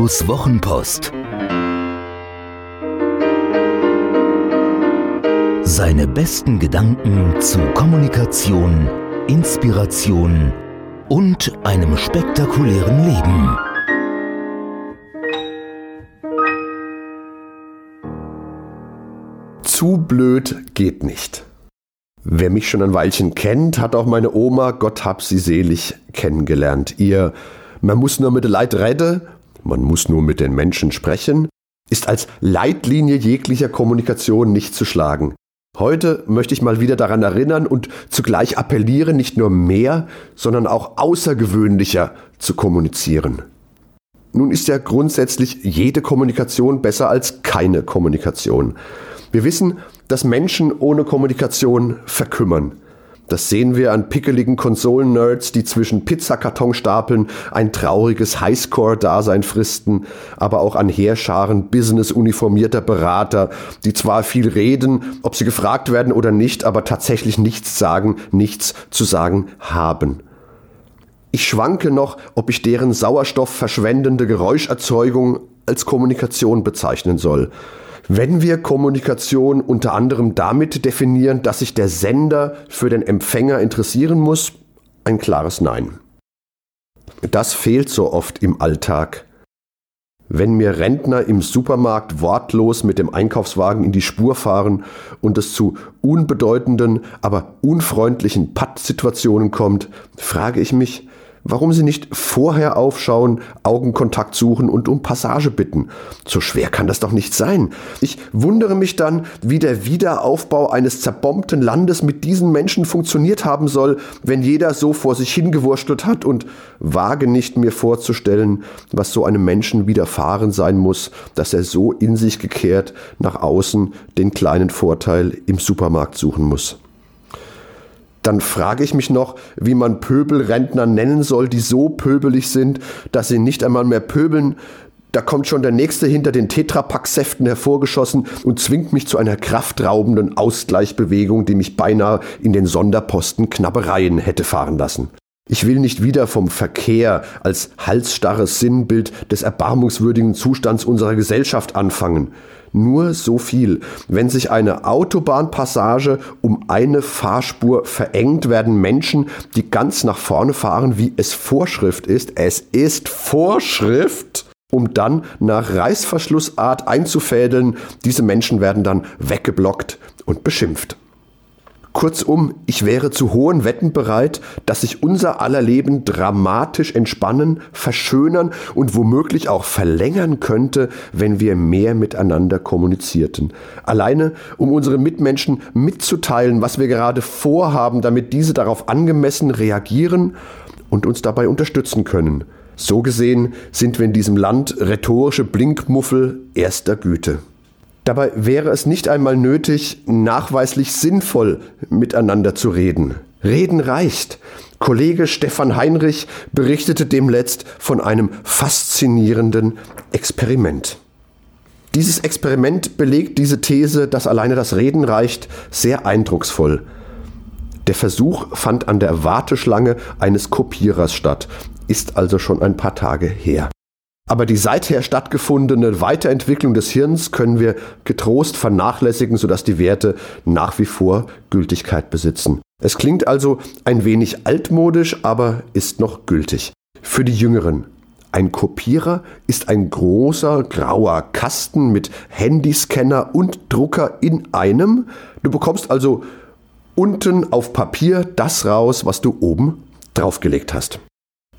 Ottos Wochenpost. Seine besten Gedanken zu Kommunikation, Inspiration und einem spektakulären Leben. Zu blöd geht nicht. Wer mich schon ein Weilchen kennt, hat auch meine Oma, Gott hab sie selig, kennengelernt. Ihr, man muss nur mit der Leid reden, man muss nur mit den Menschen sprechen, ist als Leitlinie jeglicher Kommunikation nicht zu schlagen. Heute möchte ich mal wieder daran erinnern und zugleich appellieren, nicht nur mehr, sondern auch außergewöhnlicher zu kommunizieren. Nun ist ja grundsätzlich jede Kommunikation besser als keine Kommunikation. Wir wissen, dass Menschen ohne Kommunikation verkümmern. Das sehen wir an pickeligen Konsolen-Nerds, die zwischen Pizzakartonstapeln ein trauriges Highscore-Dasein fristen, aber auch an Heerscharen business-uniformierter Berater, die zwar viel reden, ob sie gefragt werden oder nicht, aber tatsächlich nichts sagen, nichts zu sagen haben. Ich schwanke noch, ob ich deren sauerstoffverschwendende Geräuscherzeugung als Kommunikation bezeichnen soll. Wenn wir Kommunikation unter anderem damit definieren, dass sich der Sender für den Empfänger interessieren muss, ein klares Nein. Das fehlt so oft im Alltag. Wenn mir Rentner im Supermarkt wortlos mit dem Einkaufswagen in die Spur fahren und es zu unbedeutenden, aber unfreundlichen Pattsituationen kommt, frage ich mich, warum sie nicht vorher aufschauen, Augenkontakt suchen und um Passage bitten. So schwer kann das doch nicht sein. Ich wundere mich dann, wie der Wiederaufbau eines zerbombten Landes mit diesen Menschen funktioniert haben soll, wenn jeder so vor sich hingewurstelt hat und wage nicht mir vorzustellen, was so einem Menschen widerfahren sein muss, dass er so in sich gekehrt nach außen den kleinen Vorteil im Supermarkt suchen muss dann frage ich mich noch, wie man Pöbelrentner nennen soll, die so pöbelig sind, dass sie nicht einmal mehr pöbeln. Da kommt schon der nächste hinter den Tetrapack-Säften hervorgeschossen und zwingt mich zu einer kraftraubenden Ausgleichbewegung, die mich beinahe in den Sonderposten Knabbereien hätte fahren lassen. Ich will nicht wieder vom Verkehr als halsstarres Sinnbild des erbarmungswürdigen Zustands unserer Gesellschaft anfangen. Nur so viel. Wenn sich eine Autobahnpassage um eine Fahrspur verengt, werden Menschen, die ganz nach vorne fahren, wie es Vorschrift ist, es ist Vorschrift, um dann nach Reißverschlussart einzufädeln. Diese Menschen werden dann weggeblockt und beschimpft. Kurzum, ich wäre zu hohen Wetten bereit, dass sich unser aller Leben dramatisch entspannen, verschönern und womöglich auch verlängern könnte, wenn wir mehr miteinander kommunizierten. Alleine, um unseren Mitmenschen mitzuteilen, was wir gerade vorhaben, damit diese darauf angemessen reagieren und uns dabei unterstützen können. So gesehen sind wir in diesem Land rhetorische Blinkmuffel erster Güte. Dabei wäre es nicht einmal nötig, nachweislich sinnvoll miteinander zu reden. Reden reicht. Kollege Stefan Heinrich berichtete demletzt von einem faszinierenden Experiment. Dieses Experiment belegt diese These, dass alleine das Reden reicht, sehr eindrucksvoll. Der Versuch fand an der Warteschlange eines Kopierers statt, ist also schon ein paar Tage her. Aber die seither stattgefundene Weiterentwicklung des Hirns können wir getrost vernachlässigen, sodass die Werte nach wie vor Gültigkeit besitzen. Es klingt also ein wenig altmodisch, aber ist noch gültig. Für die Jüngeren. Ein Kopierer ist ein großer grauer Kasten mit Handyscanner und Drucker in einem. Du bekommst also unten auf Papier das raus, was du oben draufgelegt hast.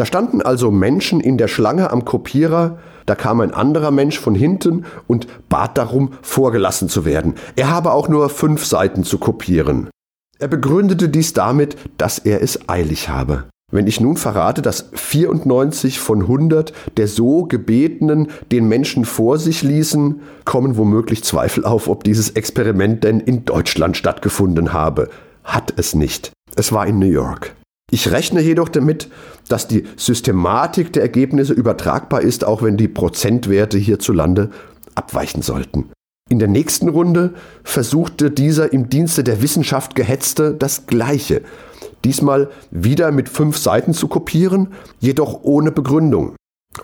Da standen also Menschen in der Schlange am Kopierer, da kam ein anderer Mensch von hinten und bat darum, vorgelassen zu werden. Er habe auch nur fünf Seiten zu kopieren. Er begründete dies damit, dass er es eilig habe. Wenn ich nun verrate, dass 94 von 100 der so Gebetenen den Menschen vor sich ließen, kommen womöglich Zweifel auf, ob dieses Experiment denn in Deutschland stattgefunden habe. Hat es nicht. Es war in New York. Ich rechne jedoch damit, dass die Systematik der Ergebnisse übertragbar ist, auch wenn die Prozentwerte hierzulande abweichen sollten. In der nächsten Runde versuchte dieser im Dienste der Wissenschaft gehetzte das Gleiche. Diesmal wieder mit fünf Seiten zu kopieren, jedoch ohne Begründung.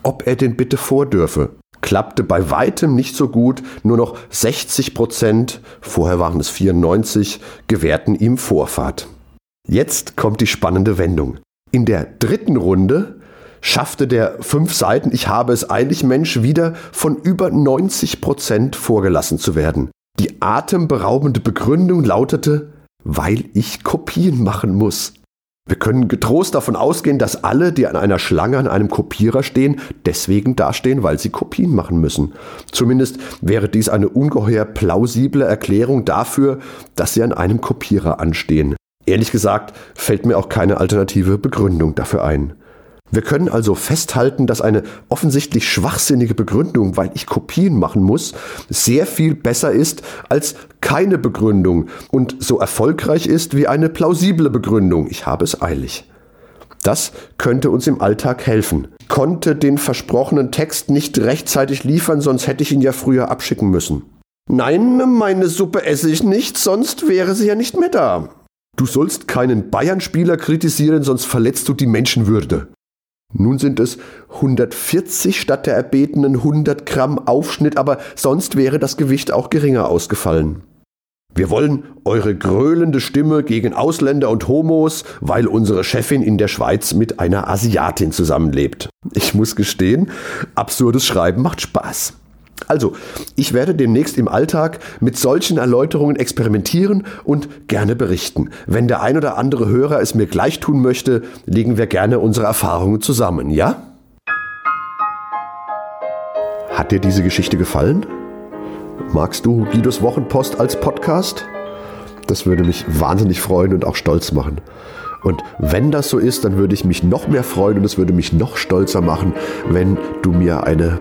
ob er den bitte vordürfe. Klappte bei weitem nicht so gut, nur noch 60 Prozent, vorher waren es 94, gewährten ihm Vorfahrt. Jetzt kommt die spannende Wendung. In der dritten Runde schaffte der fünf Seiten Ich habe es eilig Mensch wieder von über 90 Prozent vorgelassen zu werden. Die atemberaubende Begründung lautete, weil ich Kopien machen muss. Wir können getrost davon ausgehen, dass alle, die an einer Schlange an einem Kopierer stehen, deswegen dastehen, weil sie Kopien machen müssen. Zumindest wäre dies eine ungeheuer plausible Erklärung dafür, dass sie an einem Kopierer anstehen. Ehrlich gesagt fällt mir auch keine alternative Begründung dafür ein. Wir können also festhalten, dass eine offensichtlich schwachsinnige Begründung, weil ich Kopien machen muss, sehr viel besser ist als keine Begründung und so erfolgreich ist wie eine plausible Begründung. Ich habe es eilig. Das könnte uns im Alltag helfen. Ich konnte den versprochenen Text nicht rechtzeitig liefern, sonst hätte ich ihn ja früher abschicken müssen. Nein, meine Suppe esse ich nicht, sonst wäre sie ja nicht mehr da. Du sollst keinen Bayern-Spieler kritisieren, sonst verletzt du die Menschenwürde. Nun sind es 140 statt der erbetenen 100 Gramm Aufschnitt, aber sonst wäre das Gewicht auch geringer ausgefallen. Wir wollen eure gröhlende Stimme gegen Ausländer und Homos, weil unsere Chefin in der Schweiz mit einer Asiatin zusammenlebt. Ich muss gestehen, absurdes Schreiben macht Spaß. Also, ich werde demnächst im Alltag mit solchen Erläuterungen experimentieren und gerne berichten. Wenn der ein oder andere Hörer es mir gleich tun möchte, legen wir gerne unsere Erfahrungen zusammen, ja? Hat dir diese Geschichte gefallen? Magst du Guidos Wochenpost als Podcast? Das würde mich wahnsinnig freuen und auch stolz machen. Und wenn das so ist, dann würde ich mich noch mehr freuen und es würde mich noch stolzer machen, wenn du mir eine